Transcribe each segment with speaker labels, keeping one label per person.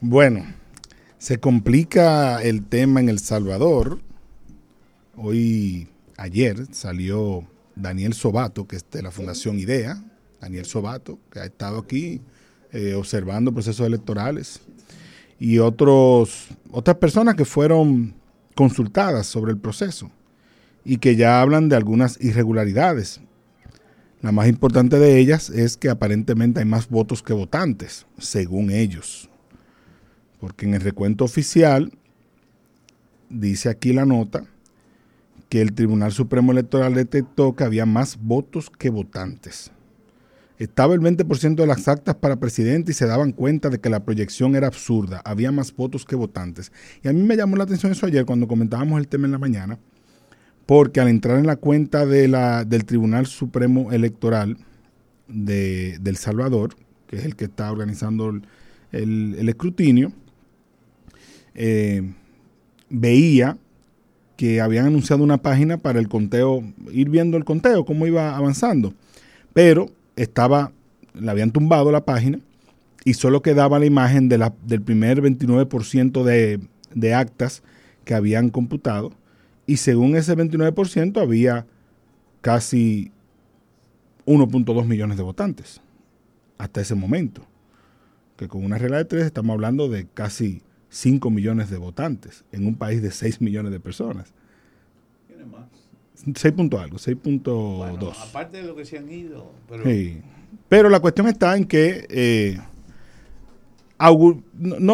Speaker 1: Bueno, se complica el tema en El Salvador. Hoy, ayer, salió Daniel Sobato, que es de la Fundación IDEA. Daniel Sobato, que ha estado aquí eh, observando procesos electorales. Y otros, otras personas que fueron consultadas sobre el proceso y que ya hablan de algunas irregularidades. La más importante de ellas es que aparentemente hay más votos que votantes, según ellos. Porque en el recuento oficial dice aquí la nota que el Tribunal Supremo Electoral detectó que había más votos que votantes. Estaba el 20% de las actas para presidente y se daban cuenta de que la proyección era absurda. Había más votos que votantes. Y a mí me llamó la atención eso ayer cuando comentábamos el tema en la mañana porque al entrar en la cuenta del Tribunal Supremo Electoral de, El Salvador, que es el que está organizando el, escrutinio, eh, veía que habían anunciado una página para el conteo, ir viendo el conteo, cómo iba avanzando, pero estaba, le habían tumbado la página y solo quedaba la imagen del primer 29% de, de actas que habían computado y según ese 29% había casi 1.2 millones de votantes hasta ese momento. Que con una regla de tres estamos hablando de casi 5 millones de votantes en un país de 6 millones de personas. Tiene más. 6 punto algo, 6.2.
Speaker 2: aparte de lo que se han ido.
Speaker 1: Pero, pero la cuestión está en que eh,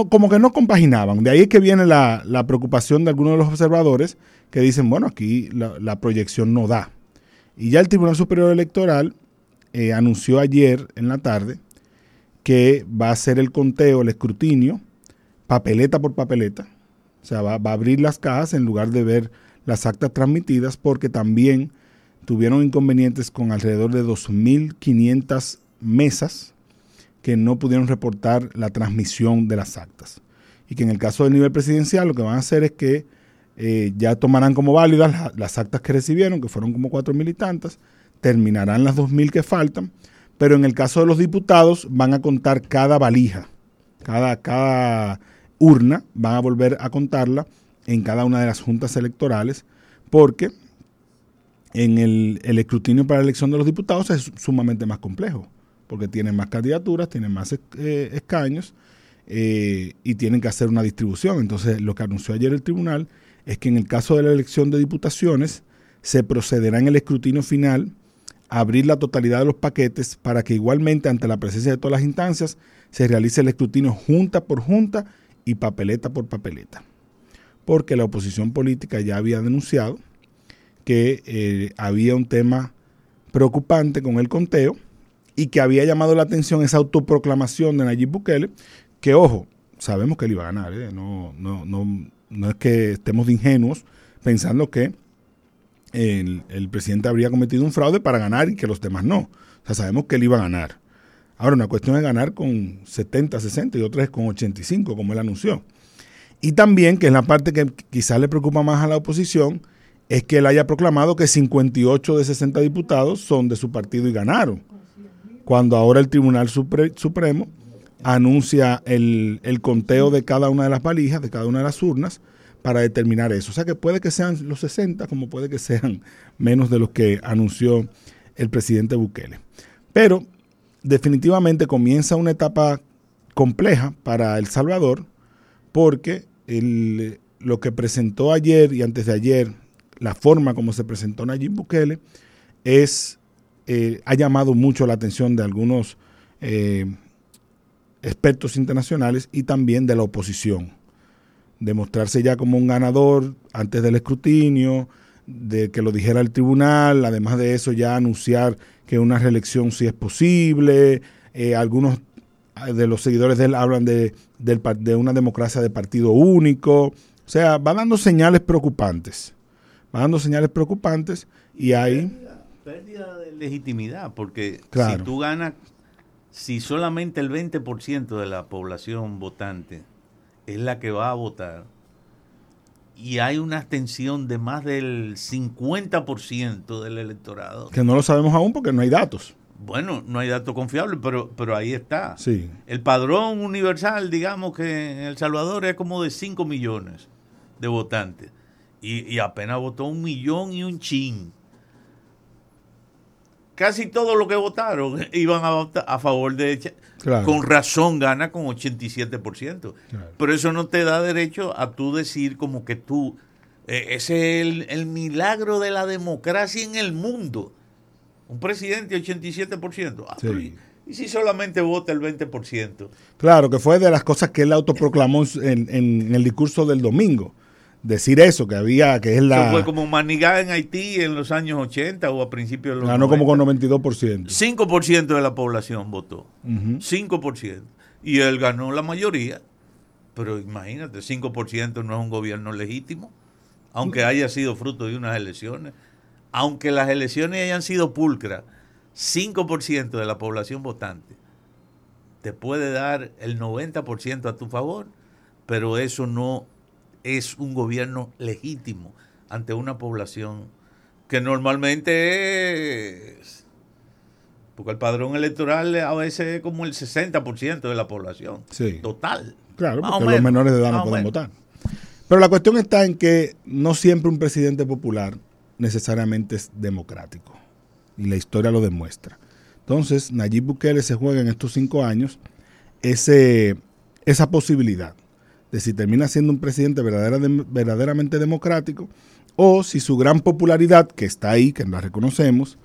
Speaker 1: como que no compaginaban. De ahí es que viene la, preocupación de algunos de los observadores que dicen, bueno, aquí la, proyección no da. Y ya el Tribunal Superior Electoral eh, anunció ayer en la tarde que va a hacer el conteo, el escrutinio, papeleta por papeleta. O sea, va, va a abrir las cajas en lugar de ver las actas transmitidas porque también tuvieron inconvenientes con alrededor de 2.500 mesas que no pudieron reportar la transmisión de las actas. Y que en el caso del nivel presidencial lo que van a hacer es que eh, ya tomarán como válidas las, actas que recibieron, que fueron como cuatro mil y tantas, terminarán las dos mil que faltan, pero en el caso de los diputados van a contar cada valija, cada, cada urna, van a volver a contarla en cada una de las juntas electorales, porque en el, escrutinio para la elección de los diputados es sumamente más complejo, porque tienen más candidaturas, tienen más eh, escaños eh, y tienen que hacer una distribución. Entonces, lo que anunció ayer el tribunal es que en el caso de la elección de diputaciones se procederá en el escrutinio final a abrir la totalidad de los paquetes para que igualmente ante la presencia de todas las instancias se realice el escrutinio junta por junta y papeleta por papeleta. Porque la oposición política ya había denunciado que eh, había un tema preocupante con el conteo y que había llamado la atención esa autoproclamación de Nayib Bukele, que ojo, sabemos que él iba a ganar, ¿eh? no, no, no, no es que estemos de ingenuos pensando que el, presidente habría cometido un fraude para ganar y que los demás no. O sea, sabemos que él iba a ganar. Ahora, una cuestión es ganar con 70, 60 y otra es con 85, como él anunció. Y también, que es la parte que quizás le preocupa más a la oposición, es que él haya proclamado que 58 de 60 diputados son de su partido y ganaron. Cuando ahora el Tribunal Supremo anuncia el, conteo de cada una de las valijas, de cada una de las urnas, para determinar eso. O sea que puede que sean los 60, como puede que sean menos de los que anunció el presidente Bukele. Pero definitivamente comienza una etapa compleja para El Salvador, porque lo que presentó ayer y antes de ayer, la forma como se presentó Nayib Bukele, es, eh, ha llamado mucho la atención de algunos eh, expertos internacionales y también de la oposición. Demostrarse ya como un ganador antes del escrutinio, de que lo dijera el tribunal, además de eso ya anunciar que una reelección sí es posible, eh, algunos de los seguidores de él hablan de, de, una democracia de partido único, o sea, va dando señales preocupantes, va dando señales preocupantes y hay...
Speaker 2: Pérdida, de legitimidad, porque si tú ganas si solamente el 20% de la población votante es la que va a votar y hay una abstención de más del 50% del electorado.
Speaker 1: Que no lo sabemos aún porque no hay datos.
Speaker 2: Bueno, no hay datos confiables, pero, pero ahí está.
Speaker 1: Sí.
Speaker 2: El padrón universal, digamos que en El Salvador es como de 5 millones de votantes. Y, apenas votó un millón y un chin. Casi todos los que votaron iban a votar a favor de... Con razón gana con 87%. Pero eso no te da derecho a tú decir como que tú... Eh, ese es el milagro de la democracia en el mundo un presidente 87%. Ah, ¿Y si solamente vota el 20%?
Speaker 1: Claro, que fue de las cosas que él autoproclamó en, el discurso del domingo. Decir eso, que había, que es la... Eso
Speaker 2: fue como Manigá en Haití en los años 80 o a principios de los
Speaker 1: Ganó como con 92%.
Speaker 2: 5% de la población votó. 5%. Y él ganó la mayoría. Pero imagínate, 5% no es un gobierno legítimo, aunque haya sido fruto de unas elecciones aunque las elecciones hayan sido pulcras, 5% de la población votante te puede dar el 90% a tu favor, pero eso no es un gobierno legítimo ante una población que normalmente es... Porque el padrón electoral a veces es como el 60% de la población. Total.
Speaker 1: Claro, porque los menores de edad no pueden votar. Pero la cuestión está en que no siempre un presidente popular necesariamente es democrático. Y la historia lo demuestra. Entonces, Nayib Bukele se juega en estos cinco años ese, esa posibilidad de si termina siendo un presidente verdaderamente democrático o si su gran popularidad, que está ahí, que la reconocemos,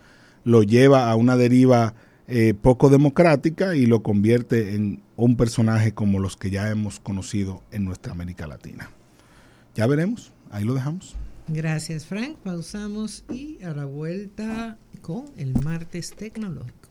Speaker 1: lo lleva a una deriva eh, poco democrática y lo convierte en un personaje como los que ya hemos conocido en nuestra América Latina. Ya veremos, ahí lo dejamos.
Speaker 3: Gracias, Frank. Pausamos y a la vuelta con el martes tecnológico.